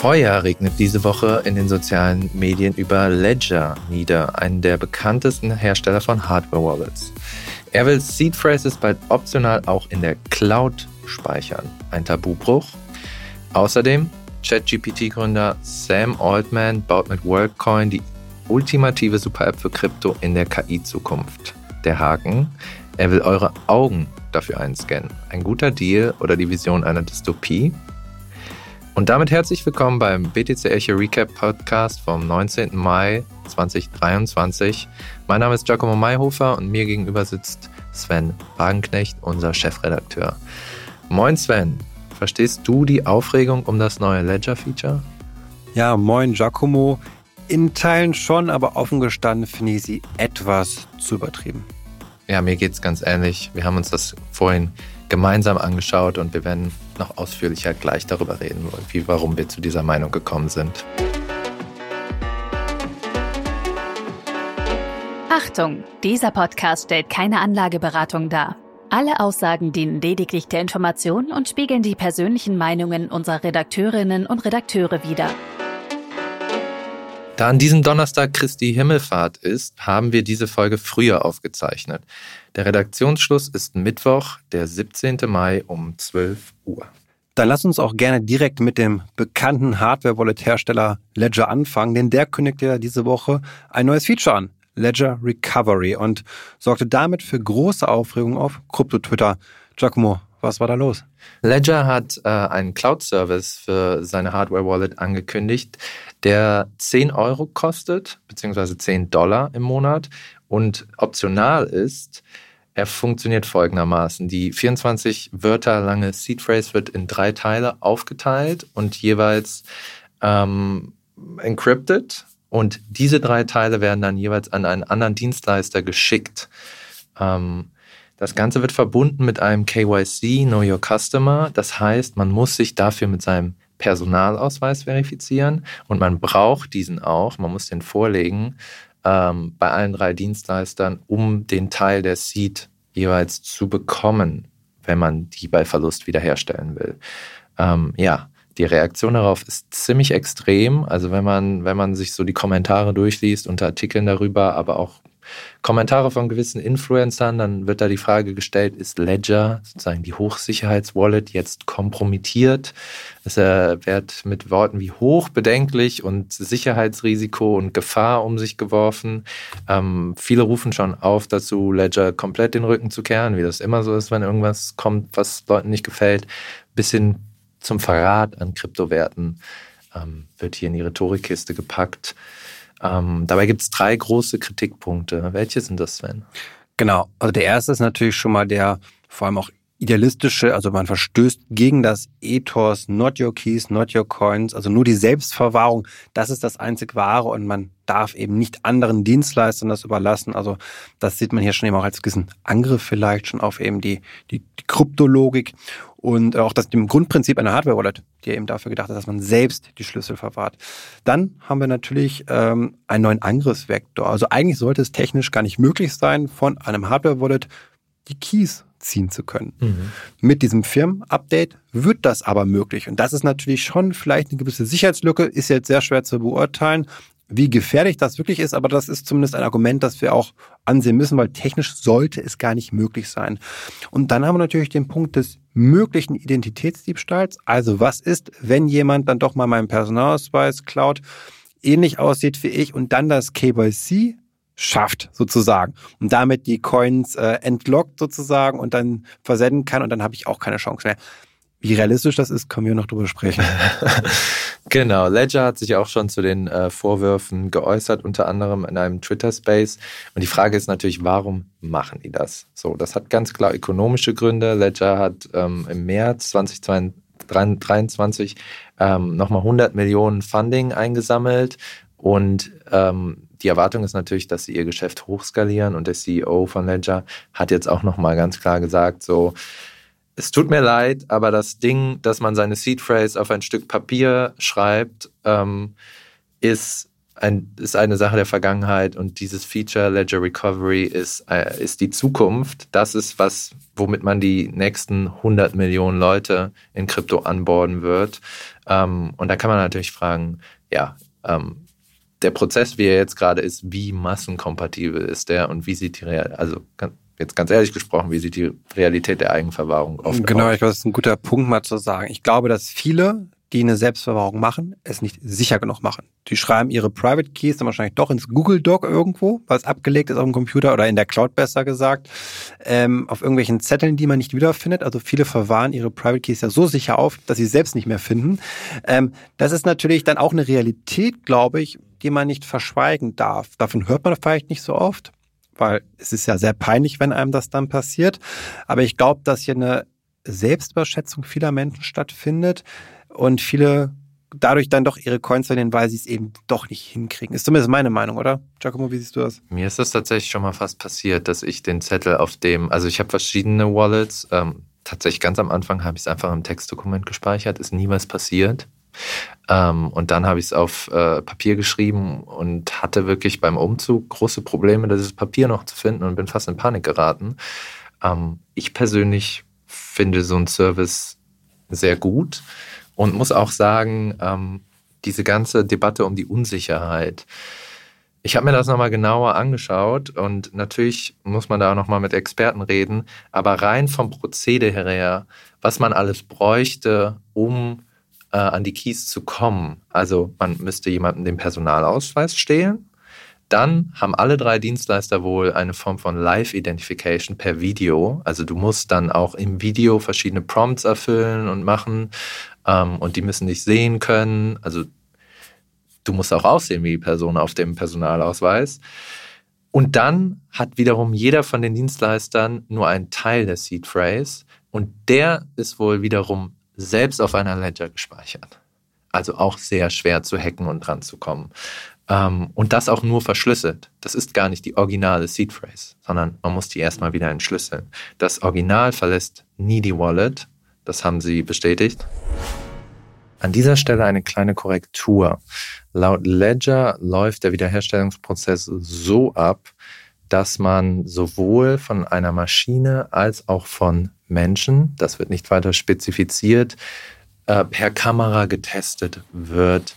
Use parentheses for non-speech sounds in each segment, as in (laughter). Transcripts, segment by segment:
Feuer regnet diese Woche in den sozialen Medien über Ledger nieder, einen der bekanntesten Hersteller von Hardware-Wallets. Er will Seed Phrases bald optional auch in der Cloud speichern. Ein Tabubruch. Außerdem, ChatGPT-Gründer Sam Altman baut mit WorkCoin die ultimative Super-App für Krypto in der KI-Zukunft. Der Haken, er will eure Augen dafür einscannen. Ein guter Deal oder die Vision einer Dystopie? Und damit herzlich willkommen beim BTC Echo Recap Podcast vom 19. Mai 2023. Mein Name ist Giacomo Mayhofer und mir gegenüber sitzt Sven Wagenknecht, unser Chefredakteur. Moin Sven, verstehst du die Aufregung um das neue Ledger-Feature? Ja, moin Giacomo. In Teilen schon, aber offen gestanden finde ich sie etwas zu übertrieben. Ja, mir geht es ganz ähnlich. Wir haben uns das vorhin gemeinsam angeschaut und wir werden noch ausführlicher gleich darüber reden, wie, warum wir zu dieser Meinung gekommen sind. Achtung, dieser Podcast stellt keine Anlageberatung dar. Alle Aussagen dienen lediglich der Information und spiegeln die persönlichen Meinungen unserer Redakteurinnen und Redakteure wider. Da an diesem Donnerstag Christi Himmelfahrt ist, haben wir diese Folge früher aufgezeichnet. Der Redaktionsschluss ist Mittwoch, der 17. Mai um 12 Uhr. Dann lass uns auch gerne direkt mit dem bekannten Hardware-Wallet-Hersteller Ledger anfangen, denn der kündigte ja diese Woche ein neues Feature an, Ledger Recovery, und sorgte damit für große Aufregung auf Krypto-Twitter. Giacomo, was war da los? Ledger hat äh, einen Cloud-Service für seine Hardware-Wallet angekündigt, der 10 Euro kostet, beziehungsweise 10 Dollar im Monat und optional ist. Er funktioniert folgendermaßen. Die 24 Wörter lange Seed Phrase wird in drei Teile aufgeteilt und jeweils ähm, encrypted. Und diese drei Teile werden dann jeweils an einen anderen Dienstleister geschickt. Ähm, das Ganze wird verbunden mit einem KYC, Know Your Customer. Das heißt, man muss sich dafür mit seinem Personalausweis verifizieren und man braucht diesen auch. Man muss den vorlegen ähm, bei allen drei Dienstleistern, um den Teil der Seed jeweils zu bekommen, wenn man die bei Verlust wiederherstellen will. Ähm, ja, die Reaktion darauf ist ziemlich extrem. Also wenn man, wenn man sich so die Kommentare durchliest unter Artikeln darüber, aber auch Kommentare von gewissen Influencern, dann wird da die Frage gestellt, ist Ledger, sozusagen die Hochsicherheitswallet, jetzt kompromittiert? Es wird mit Worten wie hoch bedenklich und Sicherheitsrisiko und Gefahr um sich geworfen. Ähm, viele rufen schon auf dazu, Ledger komplett den Rücken zu kehren, wie das immer so ist, wenn irgendwas kommt, was Leuten nicht gefällt, bis hin zum Verrat an Kryptowerten ähm, wird hier in die Rhetorikkiste gepackt. Ähm, dabei gibt es drei große Kritikpunkte. Welche sind das, Sven? Genau. Also der erste ist natürlich schon mal der vor allem auch idealistische, also man verstößt gegen das Ethos, not your keys, not your coins, also nur die Selbstverwahrung, das ist das einzig wahre und man darf eben nicht anderen Dienstleistern das überlassen. Also das sieht man hier schon eben auch als gewissen Angriff vielleicht schon auf eben die, die, die Kryptologik und auch das dem Grundprinzip einer Hardware-Wallet, die eben dafür gedacht ist, dass man selbst die Schlüssel verwahrt. Dann haben wir natürlich ähm, einen neuen Angriffsvektor. Also eigentlich sollte es technisch gar nicht möglich sein, von einem Hardware-Wallet die Keys ziehen zu können. Mhm. Mit diesem Firmen-Update wird das aber möglich. Und das ist natürlich schon vielleicht eine gewisse Sicherheitslücke, ist jetzt sehr schwer zu beurteilen, wie gefährlich das wirklich ist, aber das ist zumindest ein Argument, das wir auch ansehen müssen, weil technisch sollte es gar nicht möglich sein. Und dann haben wir natürlich den Punkt des möglichen Identitätsdiebstahls. Also was ist, wenn jemand dann doch mal meinen Personalausweis klaut, ähnlich aussieht wie ich und dann das KYC schafft sozusagen und damit die Coins äh, entlockt sozusagen und dann versenden kann und dann habe ich auch keine Chance mehr. Wie realistisch das ist, können wir noch drüber sprechen. (laughs) genau, Ledger hat sich auch schon zu den äh, Vorwürfen geäußert, unter anderem in einem Twitter-Space. Und die Frage ist natürlich, warum machen die das? So, das hat ganz klar ökonomische Gründe. Ledger hat ähm, im März 2023 ähm, nochmal 100 Millionen Funding eingesammelt und ähm, die Erwartung ist natürlich, dass sie ihr Geschäft hochskalieren und der CEO von Ledger hat jetzt auch nochmal ganz klar gesagt, so, es tut mir leid, aber das Ding, dass man seine Seed Phrase auf ein Stück Papier schreibt, ähm, ist ein, ist eine Sache der Vergangenheit und dieses Feature Ledger Recovery ist, äh, ist die Zukunft. Das ist was, womit man die nächsten 100 Millionen Leute in Krypto anborden wird. Ähm, und da kann man natürlich fragen, ja, ähm, der Prozess, wie er jetzt gerade ist, wie massenkompatibel ist der und wie sieht die Real, also jetzt ganz ehrlich gesprochen, wie sieht die Realität der Eigenverwahrung aus? Genau, ich glaube, das ist ein guter Punkt mal zu sagen. Ich glaube, dass viele die eine Selbstverwahrung machen, es nicht sicher genug machen. Die schreiben ihre Private Keys dann wahrscheinlich doch ins Google Doc irgendwo, was abgelegt ist auf dem Computer oder in der Cloud besser gesagt, ähm, auf irgendwelchen Zetteln, die man nicht wiederfindet. Also viele verwahren ihre Private Keys ja so sicher auf, dass sie selbst nicht mehr finden. Ähm, das ist natürlich dann auch eine Realität, glaube ich, die man nicht verschweigen darf. Davon hört man vielleicht nicht so oft, weil es ist ja sehr peinlich, wenn einem das dann passiert. Aber ich glaube, dass hier eine Selbstüberschätzung vieler Menschen stattfindet, und viele dadurch dann doch ihre Coins verlieren, weil sie es eben doch nicht hinkriegen. Ist zumindest meine Meinung, oder? Giacomo, wie siehst du das? Mir ist das tatsächlich schon mal fast passiert, dass ich den Zettel auf dem, also ich habe verschiedene Wallets, ähm, tatsächlich ganz am Anfang habe ich es einfach im Textdokument gespeichert, ist nie was passiert. Ähm, und dann habe ich es auf äh, Papier geschrieben und hatte wirklich beim Umzug große Probleme, dieses Papier noch zu finden und bin fast in Panik geraten. Ähm, ich persönlich finde so einen Service sehr gut und muss auch sagen, ähm, diese ganze Debatte um die Unsicherheit. Ich habe mir das nochmal genauer angeschaut und natürlich muss man da auch nochmal mit Experten reden, aber rein vom Prozedere her, was man alles bräuchte, um äh, an die Keys zu kommen. Also man müsste jemandem den Personalausweis stehlen, dann haben alle drei Dienstleister wohl eine Form von Live-Identification per Video. Also du musst dann auch im Video verschiedene Prompts erfüllen und machen ähm, und die müssen dich sehen können. Also du musst auch aussehen wie die Person auf dem Personalausweis. Und dann hat wiederum jeder von den Dienstleistern nur einen Teil der Seed Phrase und der ist wohl wiederum selbst auf einer Ledger gespeichert. Also auch sehr schwer zu hacken und dran zu kommen. Ähm, und das auch nur verschlüsselt. Das ist gar nicht die originale Seed Phrase, sondern man muss die erstmal wieder entschlüsseln. Das Original verlässt nie die Wallet. Das haben sie bestätigt. An dieser Stelle eine kleine Korrektur. Laut Ledger läuft der Wiederherstellungsprozess so ab, dass man sowohl von einer Maschine als auch von Menschen, das wird nicht weiter spezifiziert, äh, per Kamera getestet wird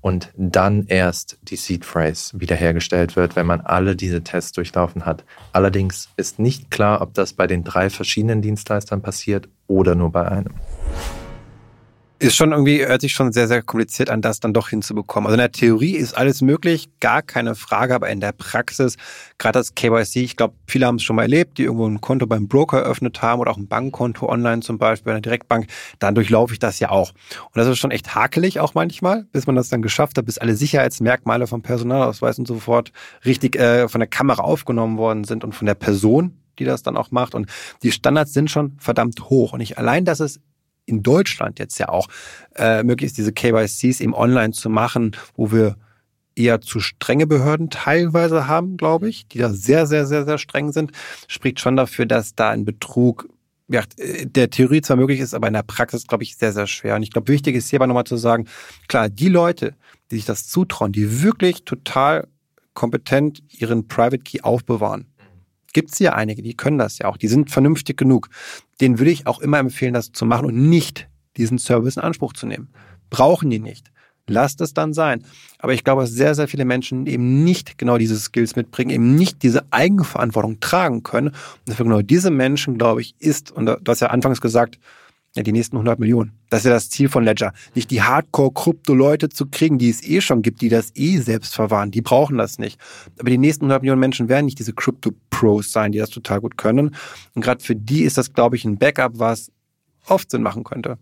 und dann erst die Seed Phrase wiederhergestellt wird, wenn man alle diese Tests durchlaufen hat. Allerdings ist nicht klar, ob das bei den drei verschiedenen Dienstleistern passiert oder nur bei einem ist schon irgendwie, hört sich schon sehr, sehr kompliziert an, das dann doch hinzubekommen. Also in der Theorie ist alles möglich, gar keine Frage, aber in der Praxis, gerade das KYC, ich glaube, viele haben es schon mal erlebt, die irgendwo ein Konto beim Broker eröffnet haben oder auch ein Bankkonto online zum Beispiel bei einer Direktbank, dann durchlaufe ich das ja auch. Und das ist schon echt hakelig auch manchmal, bis man das dann geschafft hat, bis alle Sicherheitsmerkmale vom Personalausweis und so fort richtig äh, von der Kamera aufgenommen worden sind und von der Person, die das dann auch macht. Und die Standards sind schon verdammt hoch. Und ich allein, dass es in Deutschland jetzt ja auch äh, möglich ist, diese KYCs eben online zu machen, wo wir eher zu strenge Behörden teilweise haben, glaube ich, die da sehr, sehr, sehr, sehr streng sind, spricht schon dafür, dass da ein Betrug ja, der Theorie zwar möglich ist, aber in der Praxis, glaube ich, sehr, sehr schwer. Und ich glaube, wichtig ist hier aber nochmal zu sagen, klar, die Leute, die sich das zutrauen, die wirklich total kompetent ihren Private Key aufbewahren, gibt es ja einige, die können das ja auch, die sind vernünftig genug. Den würde ich auch immer empfehlen, das zu machen und nicht diesen Service in Anspruch zu nehmen. Brauchen die nicht. Lasst es dann sein. Aber ich glaube, dass sehr, sehr viele Menschen eben nicht genau diese Skills mitbringen, eben nicht diese Eigenverantwortung tragen können. Und für genau diese Menschen, glaube ich, ist, und du hast ja anfangs gesagt, ja, die nächsten 100 Millionen. Das ist ja das Ziel von Ledger. Nicht die Hardcore-Krypto-Leute zu kriegen, die es eh schon gibt, die das eh selbst verwahren. Die brauchen das nicht. Aber die nächsten 100 Millionen Menschen werden nicht diese Crypto-Pros sein, die das total gut können. Und gerade für die ist das, glaube ich, ein Backup, was oft Sinn machen könnte.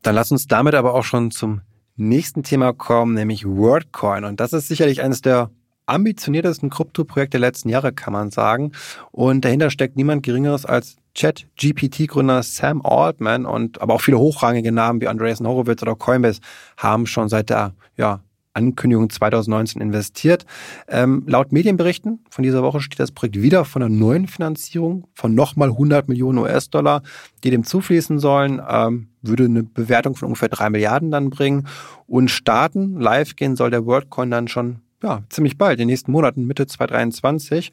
Dann lass uns damit aber auch schon zum nächsten Thema kommen, nämlich WordCoin. Und das ist sicherlich eines der ambitioniertesten Krypto-Projekte der letzten Jahre, kann man sagen. Und dahinter steckt niemand Geringeres als Chat-GPT-Gründer Sam Altman und aber auch viele hochrangige Namen wie Andreessen Horowitz oder Coinbase haben schon seit der ja, Ankündigung 2019 investiert. Ähm, laut Medienberichten von dieser Woche steht das Projekt wieder von einer neuen Finanzierung von nochmal 100 Millionen US-Dollar, die dem zufließen sollen. Ähm, würde eine Bewertung von ungefähr drei Milliarden dann bringen. Und starten, live gehen soll der WorldCoin dann schon ja, ziemlich bald, in den nächsten Monaten, Mitte 2023.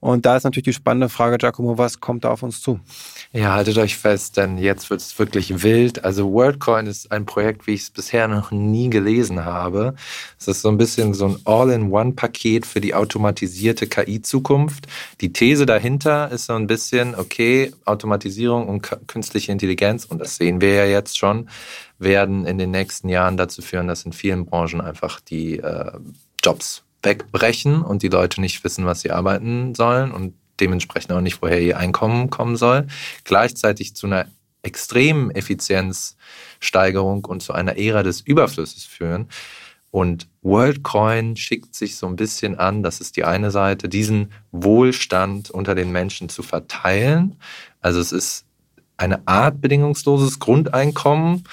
Und da ist natürlich die spannende Frage, Giacomo, was kommt da auf uns zu? Ja, haltet euch fest, denn jetzt wird es wirklich wild. Also WorldCoin ist ein Projekt, wie ich es bisher noch nie gelesen habe. Es ist so ein bisschen so ein All-in-One-Paket für die automatisierte KI-Zukunft. Die These dahinter ist so ein bisschen, okay, Automatisierung und künstliche Intelligenz, und das sehen wir ja jetzt schon, werden in den nächsten Jahren dazu führen, dass in vielen Branchen einfach die äh, Jobs wegbrechen und die Leute nicht wissen, was sie arbeiten sollen und dementsprechend auch nicht, woher ihr Einkommen kommen soll. Gleichzeitig zu einer extremen Effizienzsteigerung und zu einer Ära des Überflusses führen. Und WorldCoin schickt sich so ein bisschen an, das ist die eine Seite, diesen Wohlstand unter den Menschen zu verteilen. Also es ist eine Art bedingungsloses Grundeinkommen.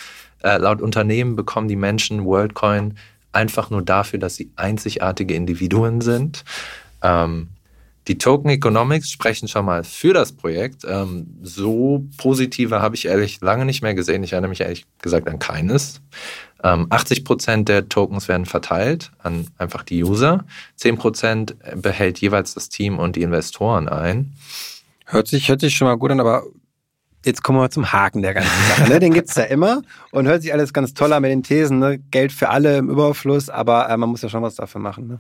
Äh, laut Unternehmen bekommen die Menschen WorldCoin einfach nur dafür, dass sie einzigartige Individuen sind. Ähm, die Token Economics sprechen schon mal für das Projekt. Ähm, so positive habe ich ehrlich lange nicht mehr gesehen. Ich erinnere mich ehrlich gesagt an keines. Ähm, 80 Prozent der Tokens werden verteilt an einfach die User. 10 Prozent behält jeweils das Team und die Investoren ein. Hört sich, hört sich schon mal gut an, aber Jetzt kommen wir zum Haken der ganzen Sache. Ne? Den gibt's ja immer und hört sich alles ganz toll an mit den Thesen. Ne? Geld für alle im Überfluss, aber äh, man muss ja schon was dafür machen. Ne?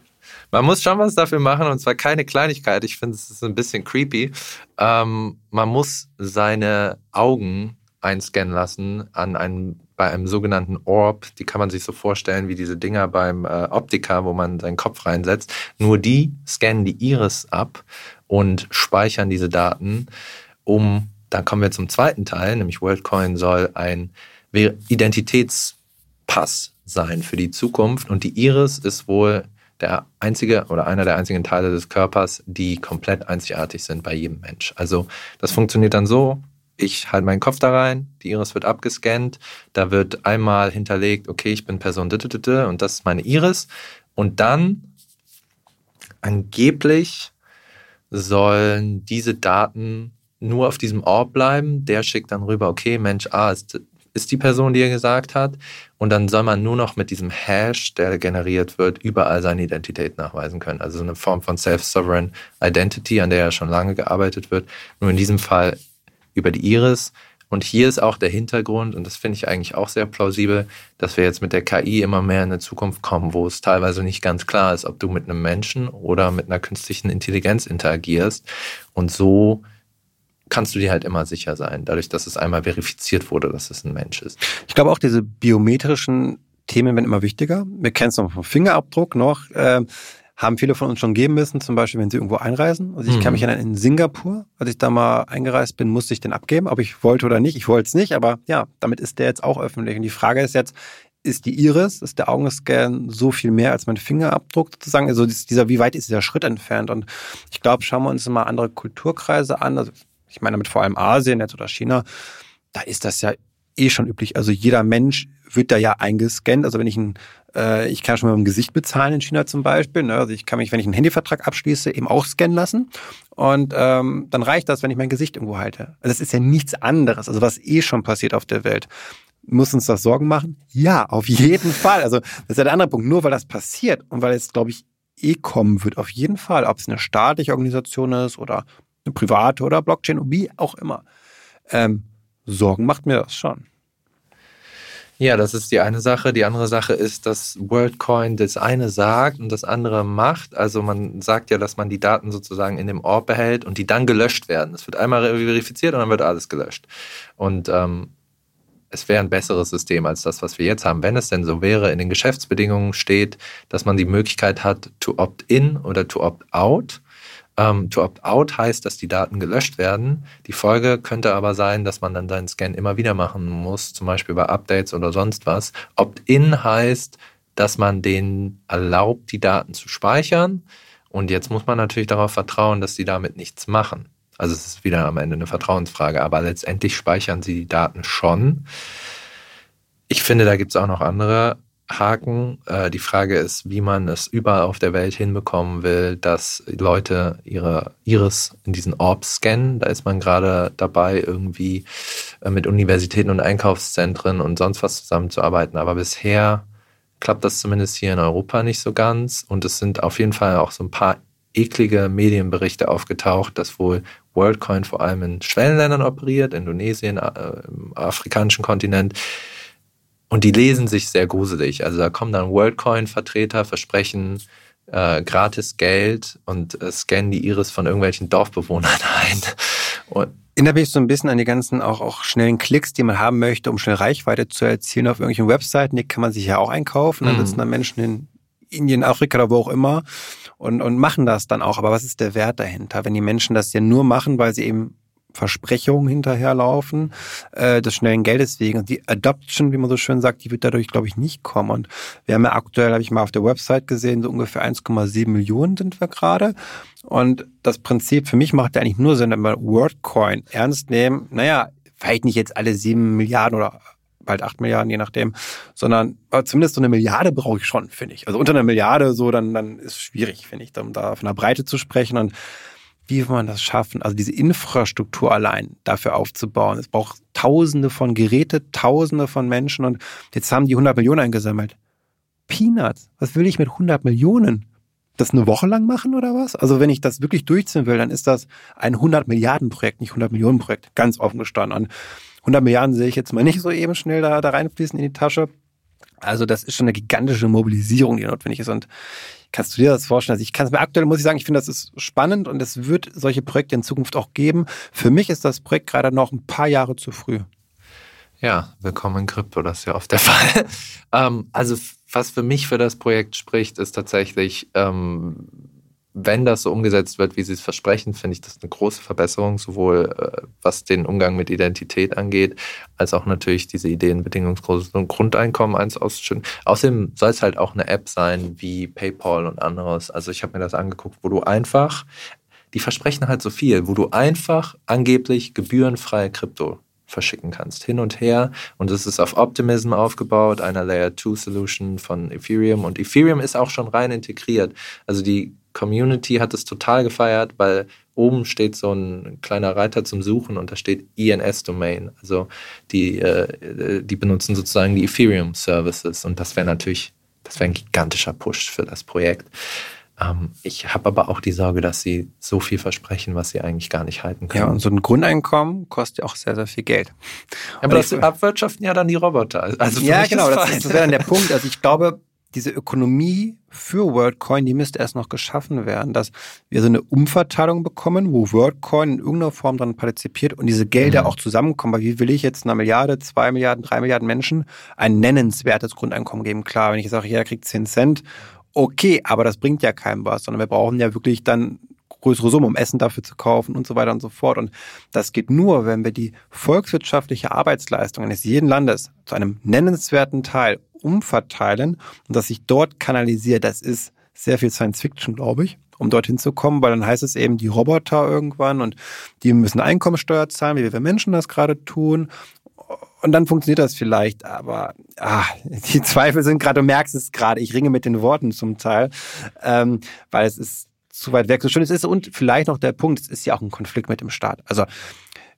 Man muss schon was dafür machen und zwar keine Kleinigkeit. Ich finde, es ist ein bisschen creepy. Ähm, man muss seine Augen einscannen lassen an einem, bei einem sogenannten Orb. Die kann man sich so vorstellen wie diese Dinger beim äh, Optiker, wo man seinen Kopf reinsetzt. Nur die scannen die Iris ab und speichern diese Daten, um dann kommen wir zum zweiten Teil, nämlich WorldCoin soll ein Identitätspass sein für die Zukunft. Und die Iris ist wohl der einzige oder einer der einzigen Teile des Körpers, die komplett einzigartig sind bei jedem Mensch. Also das funktioniert dann so, ich halte meinen Kopf da rein, die Iris wird abgescannt, da wird einmal hinterlegt, okay, ich bin Person und das ist meine Iris. Und dann angeblich sollen diese Daten nur auf diesem Ort bleiben. Der schickt dann rüber, okay, Mensch A ist, ist die Person, die er gesagt hat. Und dann soll man nur noch mit diesem Hash, der generiert wird, überall seine Identität nachweisen können. Also so eine Form von Self-Sovereign Identity, an der ja schon lange gearbeitet wird. Nur in diesem Fall über die Iris. Und hier ist auch der Hintergrund, und das finde ich eigentlich auch sehr plausibel, dass wir jetzt mit der KI immer mehr in eine Zukunft kommen, wo es teilweise nicht ganz klar ist, ob du mit einem Menschen oder mit einer künstlichen Intelligenz interagierst. Und so kannst du dir halt immer sicher sein, dadurch, dass es einmal verifiziert wurde, dass es ein Mensch ist. Ich glaube auch diese biometrischen Themen werden immer wichtiger. Wir kennen es noch vom Fingerabdruck noch. Äh, haben viele von uns schon geben müssen, zum Beispiel, wenn sie irgendwo einreisen. Also ich mhm. kann mich erinnern, in Singapur, als ich da mal eingereist bin, musste ich den abgeben, ob ich wollte oder nicht. Ich wollte es nicht, aber ja, damit ist der jetzt auch öffentlich. Und die Frage ist jetzt, ist die Iris, ist der Augenscan so viel mehr als mein Fingerabdruck sozusagen? Also dieser, wie weit ist dieser Schritt entfernt? Und ich glaube, schauen wir uns mal andere Kulturkreise an. Also ich meine damit vor allem Asien jetzt oder China, da ist das ja eh schon üblich. Also jeder Mensch wird da ja eingescannt. Also wenn ich ein, äh, ich kann schon mit dem Gesicht bezahlen in China zum Beispiel. Ne? Also ich kann mich, wenn ich einen Handyvertrag abschließe, eben auch scannen lassen. Und ähm, dann reicht das, wenn ich mein Gesicht irgendwo halte. Also das ist ja nichts anderes, also was eh schon passiert auf der Welt. Muss uns das Sorgen machen? Ja, auf jeden Fall. Also das ist ja der andere Punkt. Nur weil das passiert und weil es, glaube ich, eh kommen wird, auf jeden Fall, ob es eine staatliche Organisation ist oder eine private oder Blockchain, wie auch immer. Ähm, Sorgen macht mir das schon. Ja, das ist die eine Sache. Die andere Sache ist, dass WorldCoin das eine sagt und das andere macht. Also man sagt ja, dass man die Daten sozusagen in dem Ort behält und die dann gelöscht werden. Es wird einmal verifiziert und dann wird alles gelöscht. Und ähm, es wäre ein besseres System als das, was wir jetzt haben. Wenn es denn so wäre, in den Geschäftsbedingungen steht, dass man die Möglichkeit hat, to opt in oder to opt out. Ähm, to opt out heißt, dass die Daten gelöscht werden. Die Folge könnte aber sein, dass man dann seinen Scan immer wieder machen muss, zum Beispiel bei Updates oder sonst was. Opt-in heißt, dass man denen erlaubt, die Daten zu speichern. Und jetzt muss man natürlich darauf vertrauen, dass sie damit nichts machen. Also es ist wieder am Ende eine Vertrauensfrage, aber letztendlich speichern sie die Daten schon. Ich finde, da gibt es auch noch andere Haken. Äh, die Frage ist, wie man es überall auf der Welt hinbekommen will, dass Leute ihre Iris in diesen Orbs scannen. Da ist man gerade dabei, irgendwie äh, mit Universitäten und Einkaufszentren und sonst was zusammenzuarbeiten. Aber bisher klappt das zumindest hier in Europa nicht so ganz. Und es sind auf jeden Fall auch so ein paar eklige Medienberichte aufgetaucht, dass wohl WorldCoin vor allem in Schwellenländern operiert, Indonesien, äh, im afrikanischen Kontinent, und die lesen sich sehr gruselig. Also da kommen dann WorldCoin-Vertreter, versprechen äh, gratis Geld und äh, scannen die Iris von irgendwelchen Dorfbewohnern (laughs) ein. Und Erinnert mich so ein bisschen an die ganzen auch, auch schnellen Klicks, die man haben möchte, um schnell Reichweite zu erzielen auf irgendwelchen Webseiten. Die kann man sich ja auch einkaufen. Dann mhm. sitzen da Menschen in Indien, Afrika oder wo auch immer und, und machen das dann auch. Aber was ist der Wert dahinter, wenn die Menschen das ja nur machen, weil sie eben Versprechungen hinterherlaufen, äh, des schnellen Geldes wegen. Und die Adoption, wie man so schön sagt, die wird dadurch, glaube ich, nicht kommen. Und wir haben ja aktuell, habe ich mal auf der Website gesehen, so ungefähr 1,7 Millionen sind wir gerade. Und das Prinzip für mich macht ja eigentlich nur Sinn, wenn wir WordCoin ernst nehmen. Naja, vielleicht nicht jetzt alle sieben Milliarden oder bald acht Milliarden, je nachdem, sondern aber zumindest so eine Milliarde brauche ich schon, finde ich. Also unter einer Milliarde so, dann, dann ist schwierig, finde ich, um da von der Breite zu sprechen. Und wie will man das schaffen? Also diese Infrastruktur allein dafür aufzubauen. Es braucht Tausende von Geräte, Tausende von Menschen und jetzt haben die 100 Millionen eingesammelt. Peanuts. Was will ich mit 100 Millionen? Das eine Woche lang machen oder was? Also wenn ich das wirklich durchziehen will, dann ist das ein 100 Milliarden Projekt, nicht 100 Millionen Projekt. Ganz offen gestanden. Und 100 Milliarden sehe ich jetzt mal nicht so eben schnell da, da reinfließen in die Tasche. Also das ist schon eine gigantische Mobilisierung, die notwendig ist. Und kannst du dir das vorstellen? Also ich kann es mir aktuell, muss ich sagen, ich finde, das ist spannend und es wird solche Projekte in Zukunft auch geben. Für mich ist das Projekt gerade noch ein paar Jahre zu früh. Ja, willkommen in Krypto, das ist ja oft der (laughs) Fall. ähm, also was für mich für das Projekt spricht, ist tatsächlich, ähm, wenn das so umgesetzt wird, wie sie es versprechen, finde ich das eine große Verbesserung, sowohl äh, was den Umgang mit Identität angeht, als auch natürlich diese Ideen bedingungsloses Grundeinkommen eins auszuschütten. Außerdem soll es halt auch eine App sein wie PayPal und anderes. Also ich habe mir das angeguckt, wo du einfach, die versprechen halt so viel, wo du einfach angeblich gebührenfreie Krypto verschicken kannst, hin und her. Und es ist auf Optimism aufgebaut, einer Layer 2 Solution von Ethereum. Und Ethereum ist auch schon rein integriert. Also die Community hat es total gefeiert, weil oben steht so ein kleiner Reiter zum Suchen und da steht ENS-Domain. Also die, äh, die benutzen sozusagen die Ethereum-Services und das wäre natürlich, das wäre ein gigantischer Push für das Projekt. Ähm, ich habe aber auch die Sorge, dass sie so viel versprechen, was sie eigentlich gar nicht halten können. Ja, und so ein Grundeinkommen kostet ja auch sehr, sehr viel Geld. Ja, aber das abwirtschaften ja dann die Roboter. Also ja, genau, das, das wäre dann der Punkt. Also ich glaube, diese Ökonomie für WorldCoin, die müsste erst noch geschaffen werden, dass wir so eine Umverteilung bekommen, wo WorldCoin in irgendeiner Form dann partizipiert und diese Gelder mhm. auch zusammenkommen. Weil wie will ich jetzt einer Milliarde, zwei Milliarden, drei Milliarden Menschen ein nennenswertes Grundeinkommen geben? Klar, wenn ich sage, jeder kriegt zehn Cent, okay, aber das bringt ja keinem was, sondern wir brauchen ja wirklich dann größere Summe, um Essen dafür zu kaufen und so weiter und so fort. Und das geht nur, wenn wir die volkswirtschaftliche Arbeitsleistung eines jeden Landes zu einem nennenswerten Teil umverteilen und das sich dort kanalisiert. Das ist sehr viel Science Fiction, glaube ich, um dorthin zu kommen, weil dann heißt es eben, die Roboter irgendwann und die müssen Einkommensteuer zahlen, wie wir Menschen das gerade tun. Und dann funktioniert das vielleicht, aber ah, (laughs) die Zweifel sind gerade, du merkst es gerade, ich ringe mit den Worten zum Teil, ähm, weil es ist zu weit weg, so schön es ist. Und vielleicht noch der Punkt, es ist ja auch ein Konflikt mit dem Staat. Also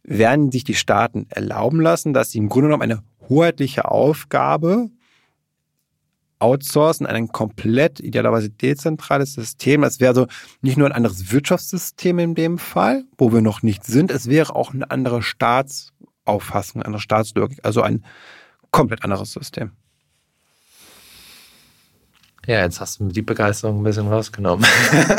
werden sich die Staaten erlauben lassen, dass sie im Grunde genommen eine hoheitliche Aufgabe outsourcen, ein komplett idealerweise dezentrales System. Das wäre so nicht nur ein anderes Wirtschaftssystem in dem Fall, wo wir noch nicht sind, es wäre auch eine andere Staatsauffassung, eine andere Staatslogik, also ein komplett anderes System. Ja, jetzt hast du die Begeisterung ein bisschen rausgenommen.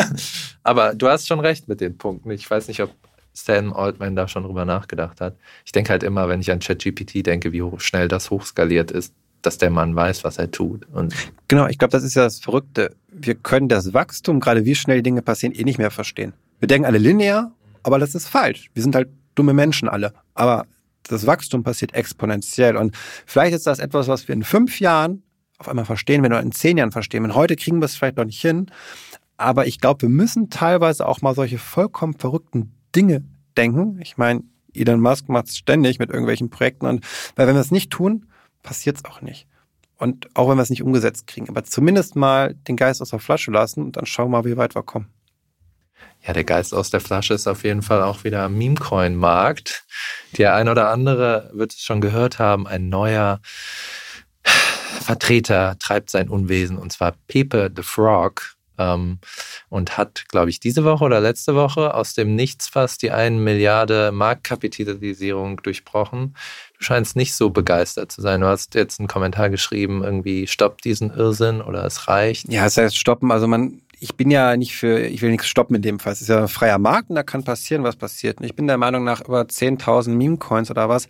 (laughs) Aber du hast schon recht mit den Punkten. Ich weiß nicht, ob Stan Altman da schon drüber nachgedacht hat. Ich denke halt immer, wenn ich an ChatGPT denke, wie schnell das hochskaliert ist, dass der Mann weiß, was er tut. Und genau, ich glaube, das ist ja das Verrückte. Wir können das Wachstum, gerade wie schnell Dinge passieren, eh nicht mehr verstehen. Wir denken alle linear, aber das ist falsch. Wir sind halt dumme Menschen alle. Aber das Wachstum passiert exponentiell. Und vielleicht ist das etwas, was wir in fünf Jahren auf einmal verstehen, wenn wir in zehn Jahren verstehen. Wenn heute kriegen wir es vielleicht noch nicht hin. Aber ich glaube, wir müssen teilweise auch mal solche vollkommen verrückten Dinge denken. Ich meine, Elon Musk macht es ständig mit irgendwelchen Projekten. Und weil wenn wir es nicht tun, passiert es auch nicht. Und auch wenn wir es nicht umgesetzt kriegen, aber zumindest mal den Geist aus der Flasche lassen und dann schauen wir mal, wie weit wir kommen. Ja, der Geist aus der Flasche ist auf jeden Fall auch wieder am Meme-Coin-Markt. Der ein oder andere wird es schon gehört haben, ein neuer Vertreter treibt sein Unwesen und zwar Pepe the Frog ähm, und hat, glaube ich, diese Woche oder letzte Woche aus dem Nichts fast die 1 Milliarde Marktkapitalisierung durchbrochen. Du scheinst nicht so begeistert zu sein. Du hast jetzt einen Kommentar geschrieben, irgendwie stoppt diesen Irrsinn oder es reicht. Ja, es heißt stoppen. Also man, ich bin ja nicht für, ich will nichts stoppen in dem Fall. Es ist ja ein freier Markt und da kann passieren, was passiert. Und ich bin der Meinung nach über 10.000 Meme-Coins oder was,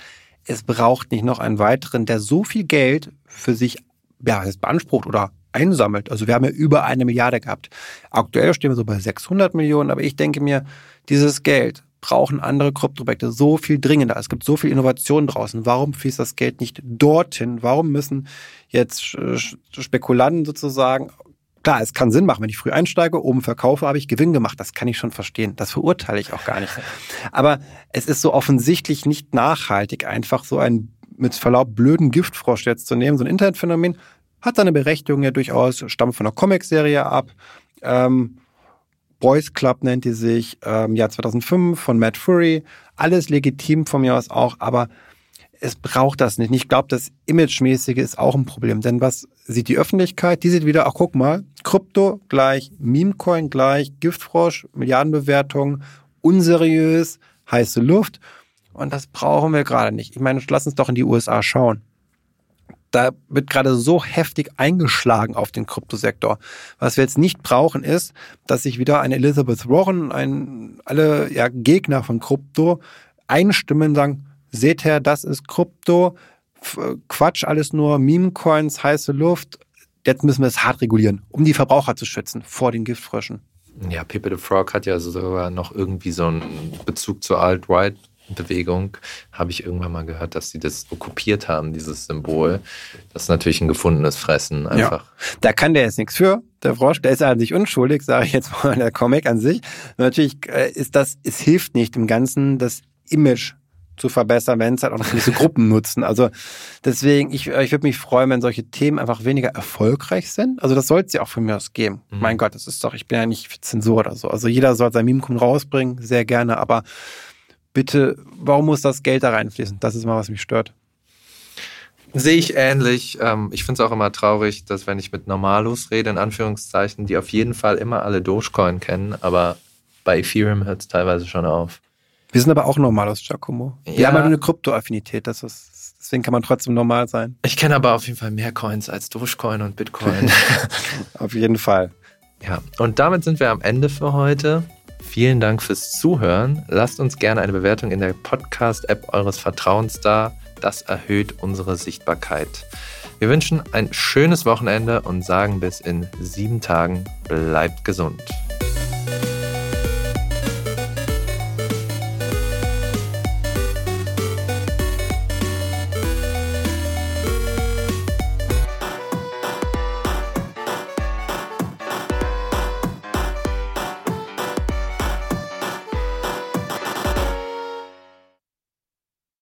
es braucht nicht noch einen weiteren, der so viel Geld für sich ja, beansprucht oder einsammelt. Also wir haben ja über eine Milliarde gehabt. Aktuell stehen wir so bei 600 Millionen, aber ich denke mir, dieses Geld brauchen andere Kryptoprojekte so viel dringender. Es gibt so viel Innovation draußen. Warum fließt das Geld nicht dorthin? Warum müssen jetzt Spekulanten sozusagen Klar, es kann Sinn machen, wenn ich früh einsteige, oben verkaufe, habe ich Gewinn gemacht. Das kann ich schon verstehen. Das verurteile ich auch gar nicht. Aber es ist so offensichtlich nicht nachhaltig, einfach so einen mit Verlaub blöden Giftfrosch jetzt zu nehmen, so ein Internetphänomen, hat seine Berechtigung ja durchaus, stammt von einer Comicserie ab. Ähm, Boys Club nennt die sich, ähm, Jahr 2005 von Matt Fury. Alles legitim von mir aus auch, aber es braucht das nicht. Ich glaube, das Imagemäßige ist auch ein Problem. Denn was sieht die Öffentlichkeit? Die sieht wieder, ach guck mal, Krypto gleich, Memecoin gleich, Giftfrosch, Milliardenbewertung, unseriös, heiße Luft. Und das brauchen wir gerade nicht. Ich meine, lass uns doch in die USA schauen. Da wird gerade so heftig eingeschlagen auf den Kryptosektor. Was wir jetzt nicht brauchen, ist, dass sich wieder eine Elizabeth Warren, ein, alle ja, Gegner von Krypto einstimmen und sagen, seht her, das ist Krypto, Quatsch, alles nur Meme-Coins, heiße Luft. Jetzt müssen wir es hart regulieren, um die Verbraucher zu schützen vor den Giftfröschen. Ja, Pepe the Frog hat ja sogar noch irgendwie so einen Bezug zur Alt-Right Bewegung habe ich irgendwann mal gehört, dass sie das okkupiert haben, dieses Symbol. Das ist natürlich ein gefundenes Fressen einfach. Ja. Da kann der jetzt nichts für, der Frosch, der ist an sich unschuldig, sage ich jetzt mal, der Comic an sich. Natürlich äh, ist das, es hilft nicht im Ganzen, das Image zu verbessern, wenn es halt auch noch gewisse (laughs) Gruppen nutzen. Also deswegen, ich, ich würde mich freuen, wenn solche Themen einfach weniger erfolgreich sind. Also das soll es ja auch von mir aus geben. Mhm. Mein Gott, das ist doch, ich bin ja nicht Zensur oder so. Also jeder soll sein Meme rausbringen, sehr gerne, aber bitte, warum muss das Geld da reinfließen? Das ist mal, was mich stört. Sehe ich ähnlich. Ähm, ich finde es auch immer traurig, dass wenn ich mit Normalos rede, in Anführungszeichen, die auf jeden Fall immer alle Dogecoin kennen, aber bei Ethereum hört es teilweise schon auf. Wir sind aber auch Normalos, Giacomo. Wir ja. haben halt eine Kryptoaffinität, das ist, deswegen kann man trotzdem normal sein. Ich kenne aber auf jeden Fall mehr Coins als Dogecoin und Bitcoin. (laughs) auf jeden Fall. Ja, und damit sind wir am Ende für heute. Vielen Dank fürs Zuhören. Lasst uns gerne eine Bewertung in der Podcast-App eures Vertrauens da. Das erhöht unsere Sichtbarkeit. Wir wünschen ein schönes Wochenende und sagen bis in sieben Tagen, bleibt gesund.